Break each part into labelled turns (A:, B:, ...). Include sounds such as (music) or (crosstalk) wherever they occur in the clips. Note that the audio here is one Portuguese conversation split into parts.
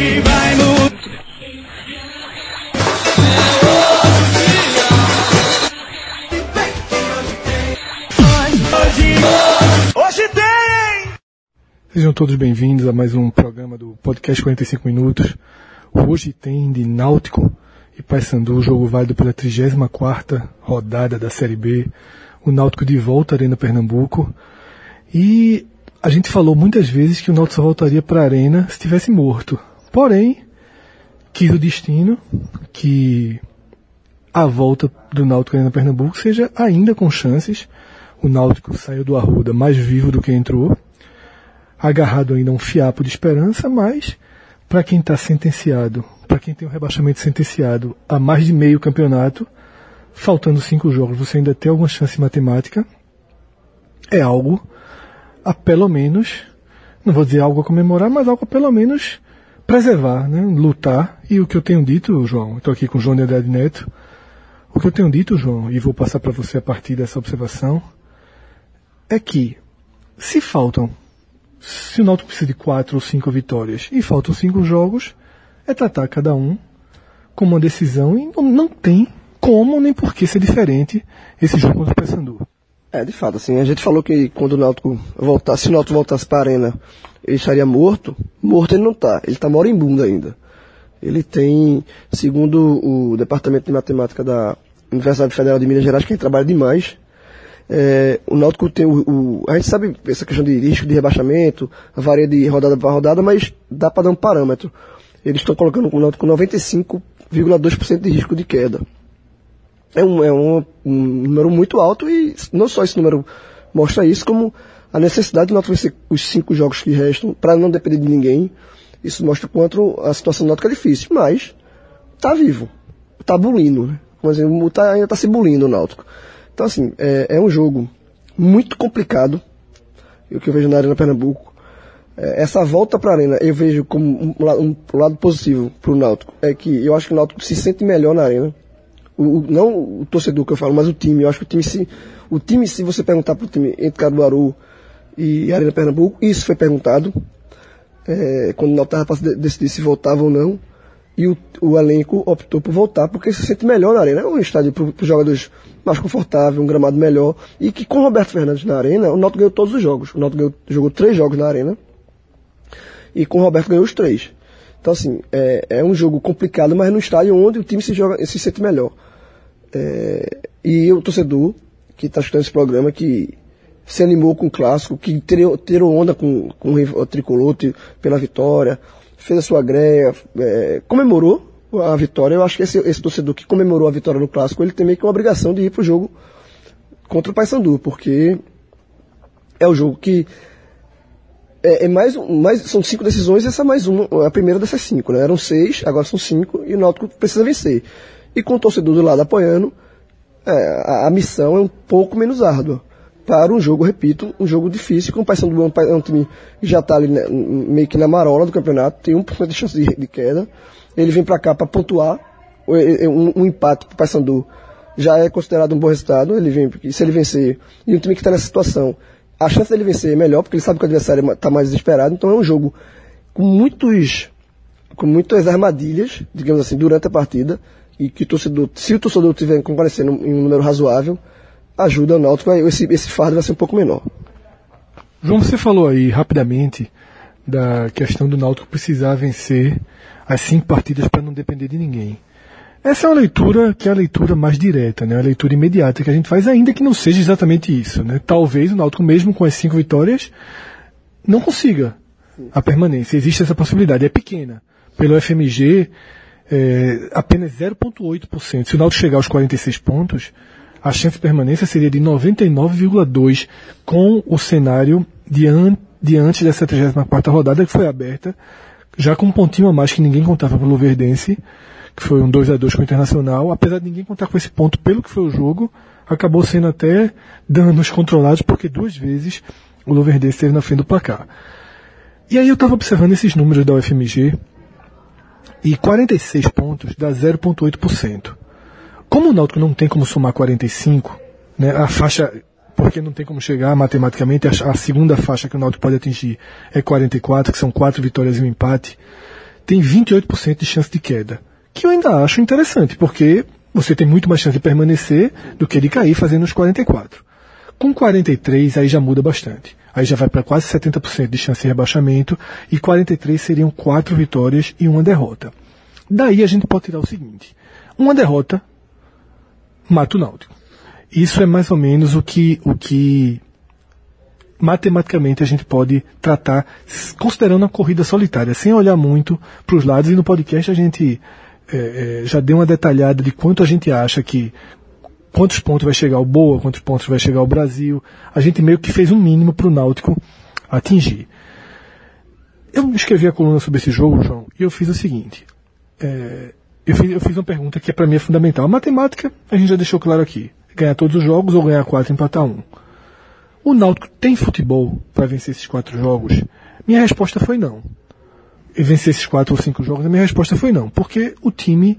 A: Hoje vai mudar. Hoje, hoje tem!
B: Sejam todos bem-vindos a mais um programa do Podcast 45 Minutos. Hoje tem de Náutico e Paysandu, jogo válido pela 34ª rodada da Série B. O Náutico de volta à Arena Pernambuco. E a gente falou muitas vezes que o Náutico só voltaria para a Arena se estivesse morto. Porém, quis o destino que a volta do Náutico Arena Pernambuco seja ainda com chances. O Náutico saiu do Arruda mais vivo do que entrou agarrado ainda a um fiapo de esperança, mas para quem está sentenciado, para quem tem o rebaixamento sentenciado a mais de meio campeonato, faltando cinco jogos, você ainda tem alguma chance matemática, é algo a pelo menos, não vou dizer algo a comemorar, mas algo a pelo menos preservar, né? lutar. E o que eu tenho dito, João, estou aqui com o João de Neto, o que eu tenho dito, João, e vou passar para você a partir dessa observação, é que se faltam se o Náutico precisa de quatro ou cinco vitórias e faltam cinco jogos, é tratar cada um como uma decisão e não, não tem como nem por que ser diferente esse jogo contra o Paysandu.
C: É, de fato, assim, a gente falou que quando o Náutico voltasse, se o Náutico voltasse para a arena, ele estaria morto. Morto ele não está, ele está moribundo ainda. Ele tem, segundo o Departamento de Matemática da Universidade Federal de Minas Gerais, que trabalha demais, é, o Náutico tem o, o, A gente sabe essa questão de risco de rebaixamento, varia de rodada para rodada, mas dá para dar um parâmetro. Eles estão colocando o Náutico com 95,2% de risco de queda. É, um, é um, um, número muito alto e não só esse número mostra isso, como a necessidade do Náutico vencer os cinco jogos que restam para não depender de ninguém. Isso mostra o quanto a situação do Náutico é difícil, mas tá vivo, tá bulindo, né? Mas tá, ainda tá se bulindo o Náutico. Então, assim, é, é um jogo muito complicado, o que eu vejo na Arena Pernambuco. É, essa volta para a Arena eu vejo como um, um, um lado positivo para o Náutico. É que eu acho que o Náutico se sente melhor na Arena. O, o, não o torcedor que eu falo, mas o time. Eu acho que o time, se, o time, se você perguntar para o time entre Caruaru e Arena Pernambuco, isso foi perguntado. É, quando o estava para decidir se voltava ou não e o, o, elenco optou por voltar porque se sente melhor na arena. É um estádio para os jogadores mais confortável, um gramado melhor. E que com Roberto Fernandes na arena, o Náutico ganhou todos os jogos. O Náutico jogou três jogos na arena e com o Roberto ganhou os três. Então, assim, é, é um jogo complicado, mas no estádio onde o time se, joga, se sente melhor. É, e o torcedor que está escutando esse programa, que se animou com o clássico, que tirou onda com, com o tricolor pela vitória, fez a sua greia, é, comemorou a vitória. Eu acho que esse, esse, torcedor que comemorou a vitória no clássico, ele tem meio que uma obrigação de ir pro jogo contra o Paysandu, porque é o jogo que é, é mais, mais, são cinco decisões e essa é mais uma, a primeira dessas cinco, né? Eram seis, agora são cinco e o Náutico precisa vencer. E com o torcedor do lado apoiando, é, a, a missão é um pouco menos árdua para um jogo, repito, um jogo difícil, com o Paysandu é um time que já está ali né, meio que na marola do campeonato, tem 1% de chance de, de queda. Ele vem para cá para pontuar, um, um empate para o Paysandu já é considerado um bom resultado, ele vem, porque se ele vencer, e um time que está nessa situação, a chance dele vencer é melhor, porque ele sabe que o adversário está mais desesperado, então é um jogo com muitos, com muitas armadilhas, digamos assim, durante a partida, e que o torcedor, se o torcedor estiver comparecendo em um número razoável, ajuda o Náutico, esse, esse fardo vai ser um pouco menor.
B: João, você falou aí rapidamente da questão do Náutico precisar vencer as cinco partidas para não depender de ninguém. Essa é uma leitura que é a leitura mais direta, né? a leitura imediata que a gente faz, ainda que não seja exatamente isso. Né? Talvez o Náutico, mesmo com as cinco vitórias, não consiga a permanência. Existe essa possibilidade, é pequena. Pelo FMG, é, apenas 0,8%. Se o Náutico chegar aos 46 pontos, a chance de permanência seria de 99,2% com o cenário diante, diante dessa 34 rodada que foi aberta, já com um pontinho a mais que ninguém contava pelo Verdense, que foi um 2 a 2 com o Internacional, apesar de ninguém contar com esse ponto pelo que foi o jogo, acabou sendo até danos controlados, porque duas vezes o Luverdense esteve na frente do placar. E aí eu estava observando esses números da UFMG, e 46 pontos dá 0,8%. Como o Náutico não tem como somar 45, né, a faixa, porque não tem como chegar matematicamente, a, a segunda faixa que o Náutico pode atingir é 44, que são quatro vitórias e um empate. tem 28% de chance de queda. Que eu ainda acho interessante, porque você tem muito mais chance de permanecer do que de cair fazendo os 44. Com 43, aí já muda bastante. Aí já vai para quase 70% de chance de rebaixamento e 43 seriam quatro vitórias e uma derrota. Daí a gente pode tirar o seguinte: uma derrota mata o Náutico. Isso é mais ou menos o que, o que matematicamente a gente pode tratar considerando a corrida solitária, sem olhar muito para os lados. E no podcast a gente é, é, já deu uma detalhada de quanto a gente acha que quantos pontos vai chegar o Boa, quantos pontos vai chegar o Brasil. A gente meio que fez um mínimo para o Náutico atingir. Eu escrevi a coluna sobre esse jogo, João, e eu fiz o seguinte. É, eu, fiz, eu fiz uma pergunta que para mim é fundamental. A matemática, a gente já deixou claro aqui ganhar todos os jogos ou ganhar quatro e empatar um. O Náutico tem futebol para vencer esses quatro jogos? Minha resposta foi não. E vencer esses quatro ou cinco jogos, a minha resposta foi não, porque o time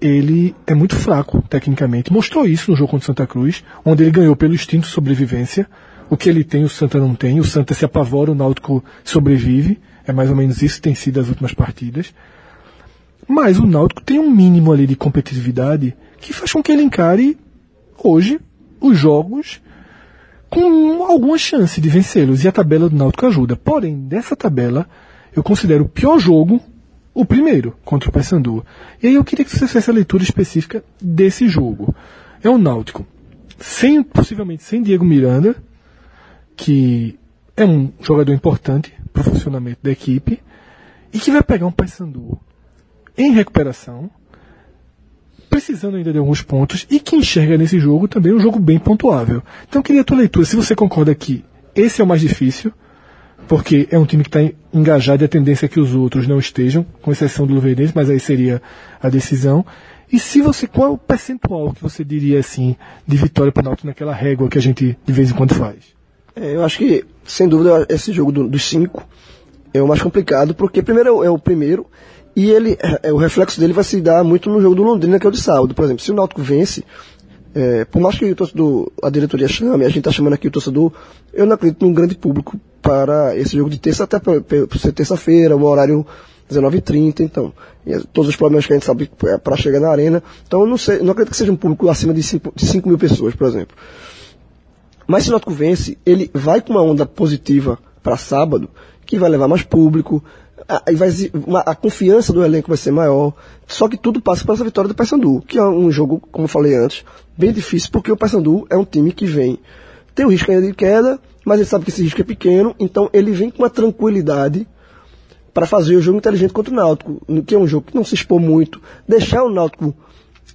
B: ele é muito fraco tecnicamente. Mostrou isso no jogo contra o Santa Cruz, onde ele ganhou pelo instinto de sobrevivência. O que ele tem, o Santa não tem. O Santa se apavora, o Náutico sobrevive. É mais ou menos isso que tem sido as últimas partidas. Mas o Náutico tem um mínimo ali de competitividade que faz com que ele encare hoje os jogos com alguma chance de vencê-los. E a tabela do Náutico ajuda. Porém, dessa tabela, eu considero o pior jogo o primeiro, contra o Paysandu. E aí eu queria que você fizesse a leitura específica desse jogo. É o Náutico, sem, possivelmente sem Diego Miranda, que é um jogador importante para o funcionamento da equipe, e que vai pegar um Paysandu em recuperação, precisando ainda de alguns pontos e que enxerga nesse jogo também um jogo bem pontuável. Então queria a tua leitura, se você concorda que esse é o mais difícil, porque é um time que está engajado e a tendência é que os outros não estejam, com exceção do Luverdense, mas aí seria a decisão. E se você, qual é o percentual que você diria assim de vitória para o Náutico naquela régua que a gente de vez em quando faz?
C: É, eu acho que, sem dúvida, esse jogo do, dos cinco é o mais complicado, porque primeiro é o, é o primeiro e ele, é, o reflexo dele vai se dar muito no jogo do Londrina, que é o de sábado. Por exemplo, se o Náutico vence, é, por mais que o torcedor, a diretoria chame, a gente está chamando aqui o torcedor, eu não acredito num grande público para esse jogo de terça, até por ser terça-feira, o horário 19h30, então. E todos os problemas que a gente sabe é para chegar na arena. Então, eu não, sei, não acredito que seja um público acima de 5, de 5 mil pessoas, por exemplo. Mas se o Náutico vence, ele vai com uma onda positiva para sábado, que vai levar mais público, a, a confiança do elenco vai ser maior. Só que tudo passa essa vitória do Paysandu, que é um jogo, como eu falei antes, bem difícil, porque o Paysandu é um time que vem. Tem o risco ainda de queda, mas ele sabe que esse risco é pequeno, então ele vem com uma tranquilidade para fazer o jogo inteligente contra o Náutico, que é um jogo que não se expor muito, deixar o Náutico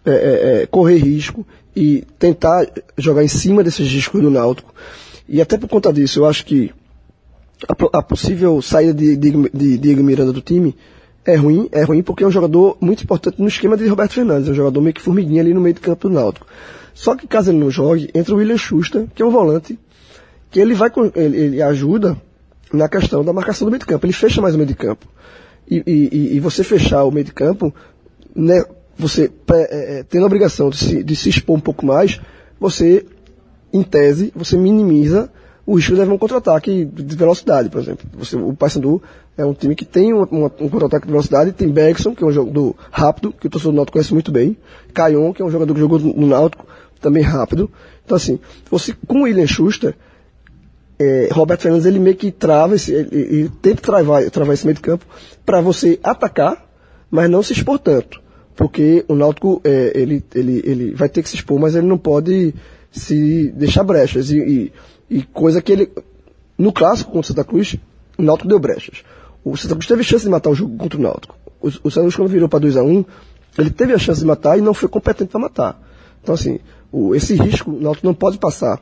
C: é, é, é, correr risco e tentar jogar em cima desses riscos do Náutico. E até por conta disso, eu acho que a, a possível saída de, de, de Diego Miranda do time é ruim, é ruim porque é um jogador muito importante no esquema de Roberto Fernandes, é um jogador meio que formiguinha ali no meio do campo do Náutico. Só que caso ele não jogue, entra o William Schuster, que é um volante, que ele vai ele, ele ajuda na questão da marcação do meio de campo, ele fecha mais o meio de campo. E, e, e você fechar o meio de campo, né, você é, é, tendo a obrigação de se, de se expor um pouco mais, você, em tese, você minimiza o risco de levar um contra-ataque de velocidade, por exemplo. Você, o Paysandu é um time que tem um contra-ataque de velocidade, tem Bergson, que é um jogador rápido, que o torcedor do Náutico conhece muito bem, Caion, que é um jogador que jogou no Náutico, também rápido. Então assim, você, com o William Schuster, é, Roberto Fernandes ele meio que trava esse, ele, ele tenta travar, travar esse meio de campo para você atacar, mas não se expor tanto. Porque o Náutico, é, ele, ele, ele vai ter que se expor, mas ele não pode se deixar brechas. E, e e coisa que ele, no clássico contra o Santa Cruz, o Náutico deu brechas. O Santa Cruz teve chance de matar o jogo contra o Náutico. O, o Santa Cruz quando virou para 2 a 1 um, ele teve a chance de matar e não foi competente para matar. Então assim, o, esse risco o Náutico não pode passar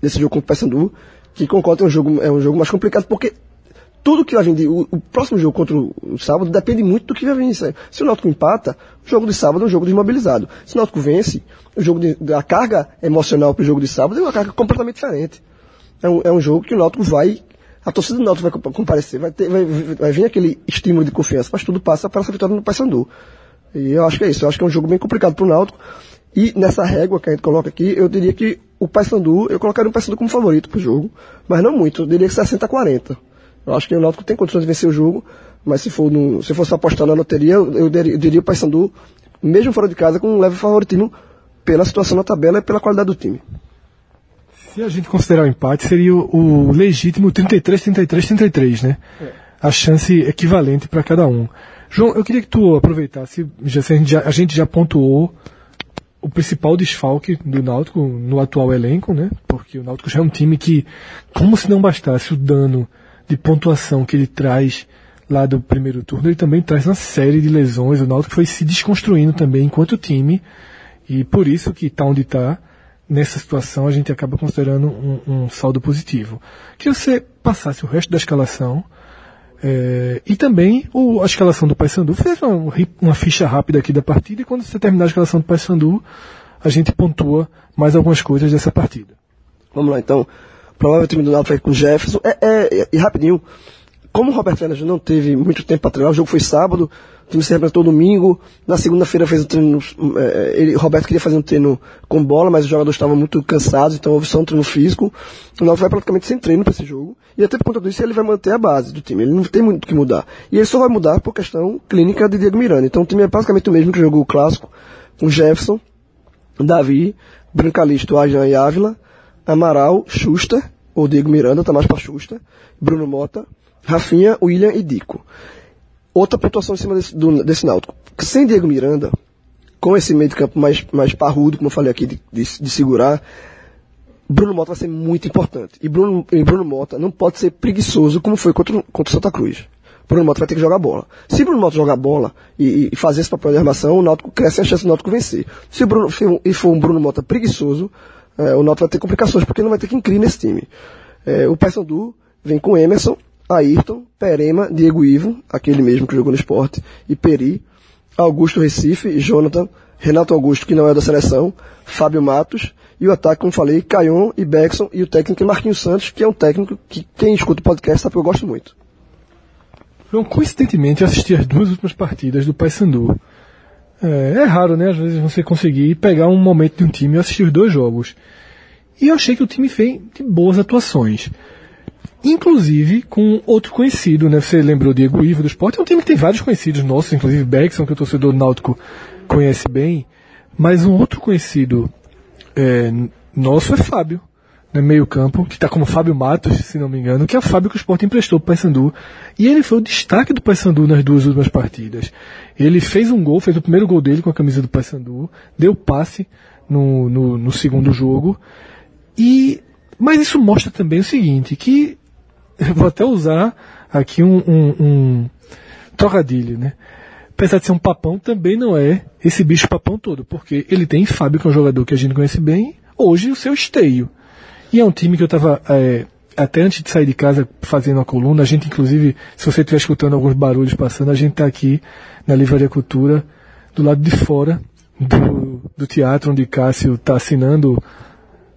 C: nesse jogo contra o Paysandu, que concordo é um jogo, é um jogo mais complicado porque tudo que vai vir, o, o, próximo jogo contra o, o, sábado depende muito do que vai vir. Se o Náutico empata, o jogo de sábado é um jogo desmobilizado. Se o Náutico vence, o jogo de, a carga emocional para o jogo de sábado é uma carga completamente diferente. É um, é um jogo que o Náutico vai, a torcida do Náutico vai comparecer, vai, ter, vai, vai vir aquele estímulo de confiança, mas tudo passa para essa vitória no Paysandu. E eu acho que é isso, eu acho que é um jogo bem complicado para o Náutico. E nessa régua que a gente coloca aqui, eu diria que o Paysandu, eu colocaria o Paysandu como favorito para o jogo, mas não muito, eu diria que 60 a 40. Eu acho que o Náutico tem condições de vencer o jogo, Mas se, for no, se fosse apostar na loteria, eu, eu diria, o Paysandu, mesmo fora de casa, com um leve favoritismo pela situação na tabela e pela qualidade do time.
B: Se a gente considerar o empate, seria o, o legítimo 33-33-33, né? A chance equivalente para cada um. João, eu queria que tu aproveitasse, já, a gente já pontuou o principal desfalque do Náutico no atual elenco, né? Porque o Náutico já é um time que, como se não bastasse o dano de pontuação que ele traz lá do primeiro turno, ele também traz uma série de lesões. O Náutico foi se desconstruindo também enquanto time e por isso que está onde está. Nessa situação a gente acaba considerando um, um saldo positivo. Que você passasse o resto da escalação é, e também o, a escalação do Paysandu. Fez uma, uma, ficha rápida aqui da partida e quando você terminar a escalação do Paysandu, a gente pontua mais algumas coisas dessa partida.
C: Vamos lá então. Provável time do Náutico com o Jefferson. É, é, e rapidinho, como o Roberto Fernandes não teve muito tempo para treinar, o jogo foi sábado, o time se representou domingo, na segunda-feira fez o treino, é, ele, Roberto queria fazer um treino com bola, mas os jogadores estavam muito cansados, então houve só um treino físico. O Náutico vai praticamente sem treino para esse jogo, e até por conta disso ele vai manter a base do time, ele não tem muito o que mudar. E ele só vai mudar por questão clínica de Diego Miranda. Então o time é basicamente o mesmo que jogou o clássico, com Jefferson, Davi, Brancalisto, Ajan e Ávila, Amaral, Schuster, ou Diego Miranda, tá mais para Schuster, Bruno Mota, Rafinha, William e Dico. Outra pontuação em cima desse, do, desse Náutico. Sem Diego Miranda, com esse meio de campo mais, mais parrudo, como eu falei aqui, de, de, de segurar, Bruno Mota vai ser muito importante. E Bruno, e Bruno Mota não pode ser preguiçoso como foi contra, contra o Santa Cruz. Bruno Mota vai ter que jogar bola. Se Bruno Mota jogar bola e, e fazer esse papel de armação, o Náutico cresce a chance do Náutico vencer. Se Bruno, for, e for um Bruno Mota preguiçoso, é, o Náutico vai ter complicações, porque não vai ter que incrível nesse time. É, o Paysandu vem com Emerson, Ayrton, Perema, Diego Ivo, aquele mesmo que jogou no esporte, e Peri, Augusto Recife, Jonathan, Renato Augusto, que não é da seleção, Fábio Matos, e o ataque, como falei, Caion e Beckson, e o técnico Marquinhos Santos, que é um técnico que quem escuta o podcast sabe que eu gosto muito.
B: João, coincidentemente, eu assisti as duas últimas partidas do Paysandu. É, é raro, né? Às vezes você conseguir pegar um momento de um time e assistir os dois jogos. E eu achei que o time fez de boas atuações. Inclusive com outro conhecido, né? Você lembrou Diego Ivo do esporte. É um time que tem vários conhecidos nossos, inclusive Beckson, que o torcedor náutico conhece bem. Mas um outro conhecido é, nosso é Fábio, né, meio campo, que está como Fábio Matos, se não me engano, que é o Fábio que o Sport emprestou para o Paysandu. E ele foi o destaque do Paysandu nas duas últimas partidas. Ele fez um gol, fez o primeiro gol dele com a camisa do Paysandu, deu passe no, no, no segundo jogo. E, mas isso mostra também o seguinte, que (laughs) vou até usar aqui um, um, um trocadilho, né? Apesar de ser um papão, também não é esse bicho papão todo, porque ele tem Fábio, que é um jogador que a gente conhece bem, hoje o seu esteio. E é um time que eu estava é, até antes de sair de casa fazendo a coluna, a gente inclusive, se você estiver escutando alguns barulhos passando, a gente está aqui na Livraria Cultura, do lado de fora do, do teatro onde Cássio está assinando,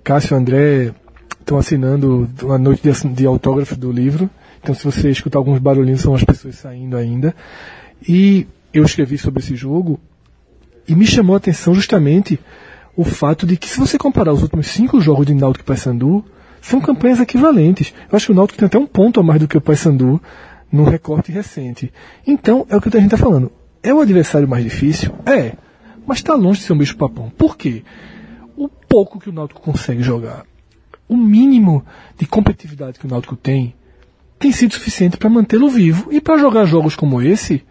B: Cássio e André estão assinando uma noite de, de autógrafos do livro. Então se você escutar alguns barulhinhos, são as pessoas saindo ainda. E eu escrevi sobre esse jogo e me chamou a atenção justamente o fato de que se você comparar os últimos cinco jogos de Náutico e Paysandu, são campanhas equivalentes. Eu acho que o Náutico tem até um ponto a mais do que o Paysandu no recorte recente. Então, é o que a gente está falando. É o adversário mais difícil? É. Mas está longe de ser um bicho papão. Por quê? O pouco que o Náutico consegue jogar, o mínimo de competitividade que o Náutico tem, tem sido suficiente para mantê-lo vivo. E para jogar jogos como esse,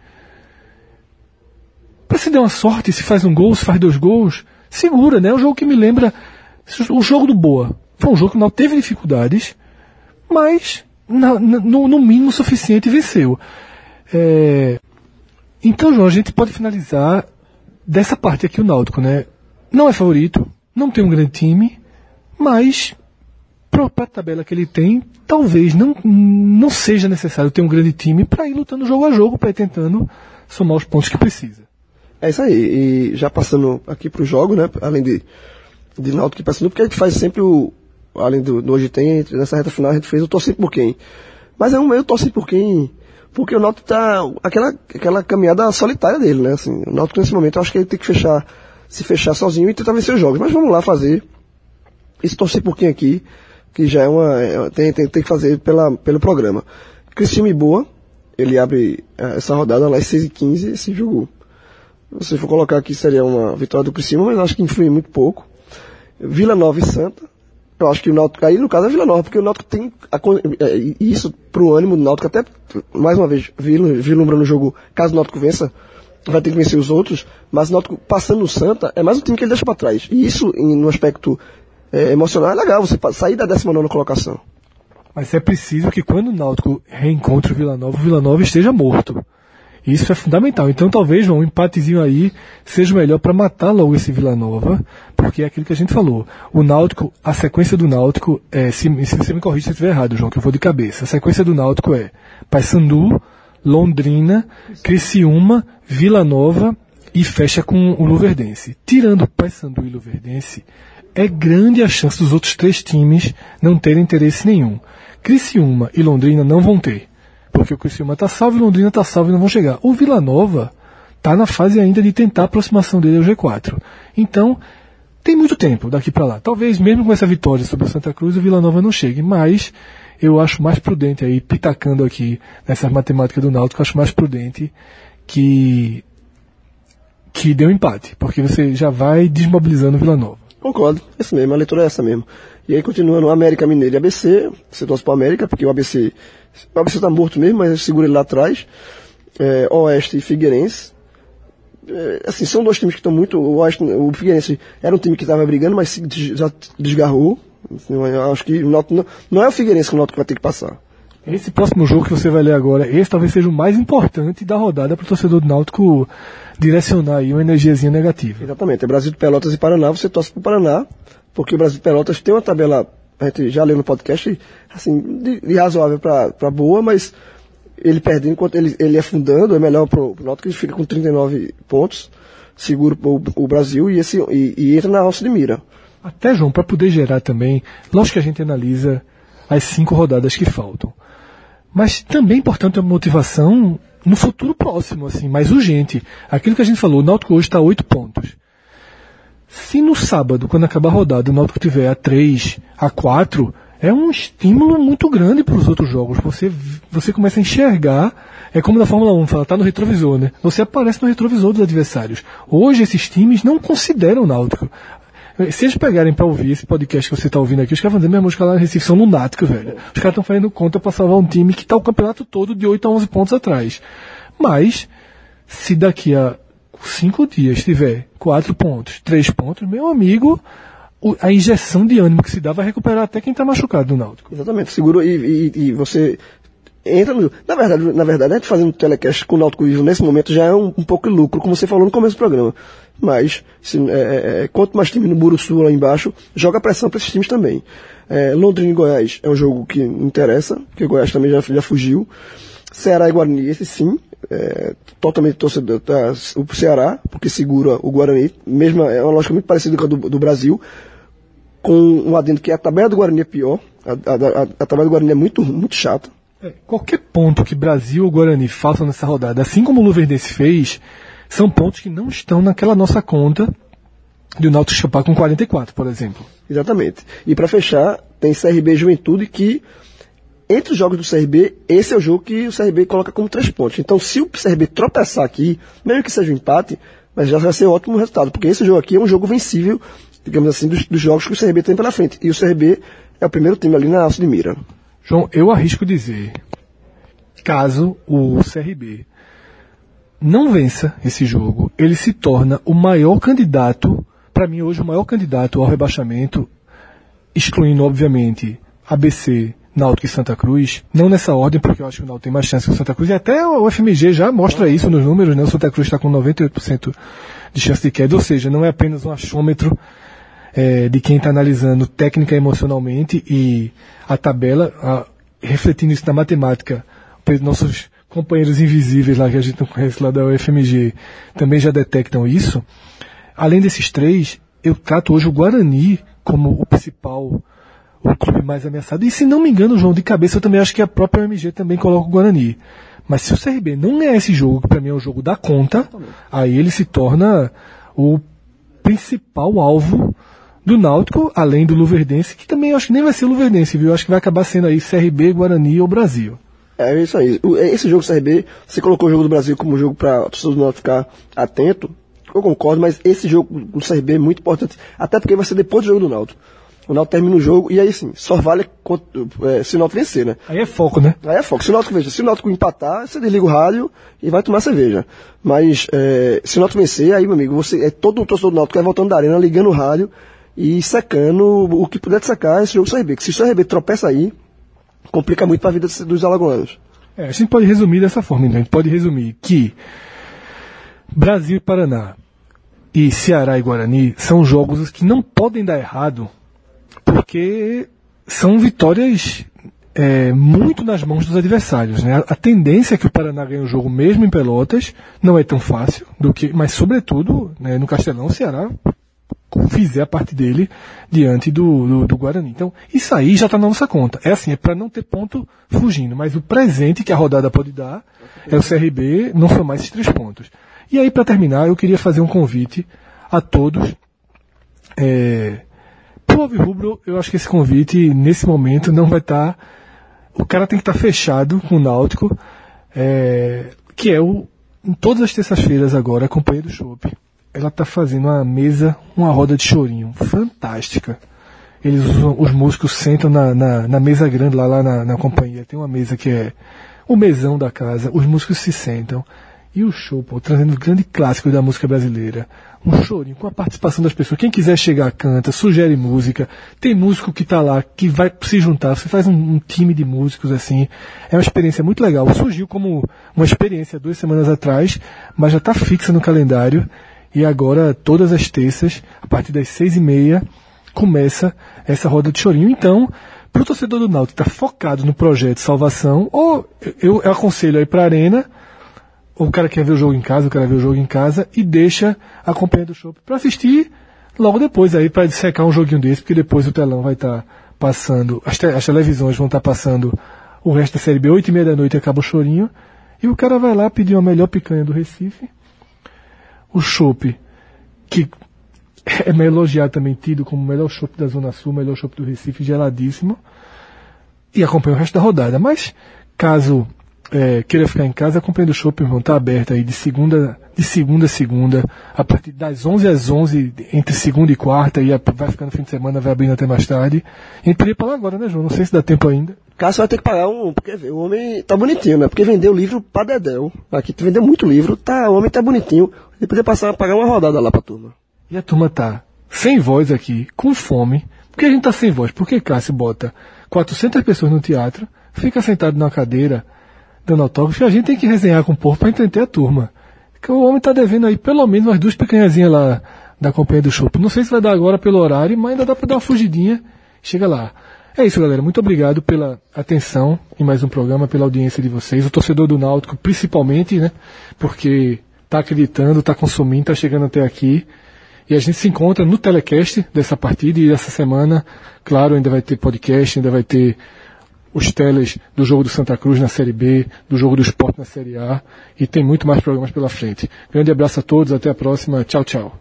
B: para se der uma sorte, se faz um gol, se faz dois gols, segura, né? É um jogo que me lembra o jogo do Boa. Foi um jogo que não teve dificuldades, mas na, na, no, no, mínimo suficiente venceu. É... Então, João, a gente pode finalizar dessa parte aqui o Náutico, né? Não é favorito, não tem um grande time, mas para a tabela que ele tem, talvez não, não seja necessário ter um grande time para ir lutando jogo a jogo, para ir tentando somar os pontos que precisa.
C: É isso aí. E já passando aqui para o jogo, né? Além de, de Náutico passando, porque a gente faz sempre o. Além do, do hoje tem, nessa reta final a gente fez o torcer por quem. Mas é um meio torcer por quem. Porque o Náutico tá. Aquela, aquela caminhada solitária dele, né? Assim, o Náutico nesse momento eu acho que ele tem que fechar. Se fechar sozinho e tentar vencer os jogos. Mas vamos lá fazer esse torcer por quem aqui, que já é uma. É, tem, tem, tem que fazer pela, pelo programa. Criciúma e Boa, ele abre eh, essa rodada lá às 6 e 15 esse jogo. Se for colocar aqui, seria uma vitória do Criciúma, mas acho que influi muito pouco. Vila Nova e Santa. Eu acho que o Náutico, aí no caso é Vila Nova, porque o Náutico tem a é, isso pro ânimo do Náutico, até, mais uma vez, vilu- vislumbrando o jogo, caso o Náutico vença, vai ter que vencer os outros, mas o Náutico passando no Santa, é mais um time que ele deixa pra trás. E isso, em, no aspecto é, emocional, é legal, você sair da 19 colocação.
B: Mas é preciso que quando o Náutico reencontre o Vila Nova, o Vila Nova esteja morto. Isso é fundamental. Então talvez João, um empatezinho aí seja melhor para matar logo esse Vila Nova, porque é aquilo que a gente falou. O Náutico, a sequência do Náutico, é, se, se você me corrige se eu estiver errado, João, que eu vou de cabeça. A sequência do Náutico é Paysandu, Londrina, Criciúma, Vila Nova e fecha com o Luverdense. Tirando Paysandu e Luverdense, é grande a chance dos outros três times não terem interesse nenhum. Criciúma e Londrina não vão ter. Porque o Criciúma está salvo e Londrina está salvo e não vão chegar. O Vila Nova está na fase ainda de tentar a aproximação dele ao G4. Então, tem muito tempo daqui para lá. Talvez mesmo com essa vitória sobre o Santa Cruz, o Vila Nova não chegue, mas eu acho mais prudente aí, pitacando aqui nessa matemática do Náutico, acho mais prudente que que dê um empate, porque você já vai desmobilizando o Vila Nova.
C: Concordo, isso mesmo, a leitura é essa mesmo. E aí continuando, América Mineiro e ABC, você torce pro América, porque o ABC, o ABC tá morto mesmo, mas segura ele lá atrás. É, Oeste e Figueirense. É, assim, são dois times que estão muito, o Oeste, o Figueirense era um time que estava brigando, mas já desgarrou. Assim, acho que não, não é o Figueirense que o Náutico vai ter que passar.
B: Esse próximo jogo que você vai ler agora, esse talvez seja o mais importante da rodada para o torcedor do Náutico direcionar aí uma energiazinha negativa.
C: Exatamente, é Brasil de Pelotas e Paraná, você torce pro Paraná, porque o Brasil de Pelotas tem uma tabela, a gente já leu no podcast, assim, de, de razoável para boa, mas ele perdendo enquanto ele, ele afundando, é melhor pro, pro Náutico que ele fica com 39 pontos, seguro o, o Brasil e, esse, e, e entra na alça de mira.
B: Até, João, para poder gerar também, lógico que a gente analisa as cinco rodadas que faltam. Mas também é importante a motivação no futuro próximo, assim, mais urgente. Aquilo que a gente falou, o Náutico hoje está a oito pontos. Se no sábado, quando acabar a rodada, o Náutico tiver a 3, a 4, é um estímulo muito grande para os outros jogos. Você, você começa a enxergar, é como na Fórmula 1, fala, tá no retrovisor, né? Você aparece no retrovisor dos adversários. Hoje esses times não consideram o Náutico. Se eles pegarem para ouvir esse podcast que você está ouvindo aqui, os caras vão dizer, minha música lá em Recife são lunáticos, velho. Os caras estão fazendo conta para salvar um time que está o campeonato todo de 8 a 11 pontos atrás. Mas, se daqui a cinco dias tiver quatro pontos, três pontos, meu amigo, a injeção de ânimo que se dá vai recuperar até quem está machucado no Náutico.
C: Exatamente, seguro e, e, e você entra no. Na verdade, na verdade, a fazendo telecast com o Náutico vivo nesse momento já é um, um pouco de lucro, como você falou no começo do programa. Mas, se, é, é, é, quanto mais time no Buruçu lá embaixo, joga pressão para esses times também. É, Londrina e Goiás é um jogo que interessa, porque Goiás também já, já fugiu. Ceará e Guarani, esse sim, é, totalmente torcedor tá, o Ceará, porque segura o Guarani, mesmo, é uma lógica muito parecida com a do, do Brasil, com um adendo que a tabela do Guarani é pior, a, a, a, a tabela do Guarani é muito, muito chata.
B: É, qualquer ponto que Brasil ou Guarani façam nessa rodada, assim como o Luverdense fez, são pontos que não estão naquela nossa conta de o Náutico escapar com 44, por exemplo.
C: Exatamente. E para fechar, tem CRB Juventude que, entre os jogos do CRB, esse é o jogo que o CRB coloca como três pontos. Então, se o CRB tropeçar aqui, mesmo que seja um empate, mas já vai ser um ótimo resultado, porque esse jogo aqui é um jogo vencível, digamos assim, dos, dos jogos que o CRB tem pela frente. E o CRB é o primeiro time ali na alça de mira.
B: João, eu arrisco dizer, caso o CRB não vença esse jogo, ele se torna o maior candidato, para mim hoje o maior candidato ao rebaixamento, excluindo obviamente ABC, Náutico e Santa Cruz, não nessa ordem, porque eu acho que o Náutico tem mais chance que o Santa Cruz, e até o FMG já mostra isso nos números, né? O Santa Cruz está com 98% de chance de queda, ou seja, não é apenas um achômetro é, de quem está analisando técnica emocionalmente e a tabela, a- refletindo isso na matemática, pe- nossos companheiros invisíveis lá que a gente não conhece lá da UFMG também já detectam isso. Além desses três, eu trato hoje o Guarani como o principal, o clube mais ameaçado. E se não me engano, João, de cabeça eu também acho que a própria UMG também coloca o Guarani. Mas se o CRB não ganhar esse jogo, que para mim é o jogo da conta, aí ele se torna o principal alvo do Náutico, além do Luverdense, que também acho que nem vai ser Luverdense, viu? Acho que vai acabar sendo aí CRB, Guarani ou Brasil.
C: É isso aí. O- Esse jogo CRB, você colocou o jogo do Brasil como jogo para o torcedor do Náutico ficar atento. Eu concordo, mas esse jogo do CRB é muito importante, até porque vai ser depois do jogo do Náutico. O Náutico termina o jogo e aí sim, só vale é, se o Náutico vencer, né?
B: Aí é foco, né?
C: Aí é foco. Se o Náutico, veja, se o Náutico empatar, você desliga o rádio e vai tomar cerveja. Mas é, se o Náutico vencer, aí, meu amigo, você é todo o torcedor do Náutico que vai voltando da arena, ligando o rádio e secando o que puder te secar esse jogo do CRB. Que se o CRB tropeça aí, complica muito para a vida dos- alagoanos.
B: É, a gente pode resumir dessa forma, então. A gente pode resumir que Brasil e Paraná e Ceará e Guarani são jogos que não podem dar errado porque são vitórias é, muito nas mãos dos adversários. Né? A, a tendência é que o Paraná ganhe o jogo mesmo em Pelotas não é tão fácil, do que, mas sobretudo né, no Castelão o Ceará fizer a parte dele diante do, do, do Guarani. Então, isso aí já está na nossa conta. É assim, é para não ter ponto fugindo, mas o presente que a rodada pode dar é o CRB, não são mais esses três pontos. E aí, para terminar, eu queria fazer um convite a todos. É, pro Rubro, eu acho que esse convite, nesse momento, não vai estar. o cara tem que estar fechado com o Náutico, é, que é o. Em todas as terças-feiras agora, a do Chopp, ela está fazendo uma mesa, uma roda de chorinho fantástica. Eles os músicos sentam na, na, na mesa grande lá, lá na, na companhia. Tem uma mesa que é o mesão da casa. Os músicos se sentam. E o show, pô, trazendo grande clássico da música brasileira. Um chorinho com a participação das pessoas. Quem quiser chegar, canta, sugere música. Tem músico que tá lá, que vai se juntar. Você faz um, um time de músicos assim. É uma experiência muito legal. Surgiu como uma experiência duas semanas atrás, mas já está fixa no calendário. E agora, todas as terças, a partir das seis e meia, começa essa roda de chorinho. Então, para o torcedor do Náutico estar focado no projeto Salvação, ou eu, eu aconselho aí para a Arena, ou o cara quer ver o jogo em casa, o cara ver o jogo em casa, e deixa a companhia do show para assistir logo depois aí, para dissecar um joguinho desse, porque depois o telão vai estar passando, as, te- as televisões vão estar passando o resto da Série B, oito e meia da noite acaba o chorinho, e o cara vai lá pedir a melhor picanha do Recife, o chopp, que é elogiado também, tido como o melhor chopp da Zona Sul, o melhor chopp do Recife, geladíssimo, e acompanha o resto da rodada. Mas, caso é, queira ficar em casa, acompanha o shopping, irmão, tá aberto aí de segunda, de segunda a segunda, a partir das 11 às 11, entre segunda e quarta, e a- vai ficar no fim de semana, vai abrindo até mais tarde. A gente podia falar agora, né, João? Não sei se dá tempo ainda.
C: Cássio vai ter que pagar um. Porque o homem tá bonitinho, né? Porque vendeu livro pra Dedéu. Aqui vendeu muito livro, tá, o homem tá bonitinho. Ele podia passar, pagar uma rodada lá pra turma.
B: E a turma tá sem voz aqui, com fome. Por que a gente tá sem voz? Porque Cássio bota 400 pessoas no teatro, fica sentado na cadeira, dando autógrafo, e a gente tem que resenhar com o povo pra entreter a turma. Porque o homem tá devendo aí pelo menos umas duas picanhazinhas lá da companhia do show. Não sei se vai dar agora pelo horário, mas ainda dá pra dar uma fugidinha. Chega lá. É isso, galera. Muito obrigado pela atenção em mais um programa, pela audiência de vocês. O torcedor do Náutico, principalmente, né? Porque tá acreditando, tá consumindo, tá chegando até aqui. E a gente se encontra no telecast dessa partida e dessa semana, claro, ainda vai ter podcast, ainda vai ter os teles do jogo do Santa Cruz na Série B, do jogo do Esporte na Série A, e tem muito mais programas pela frente. Grande abraço a todos, até a próxima, tchau, tchau.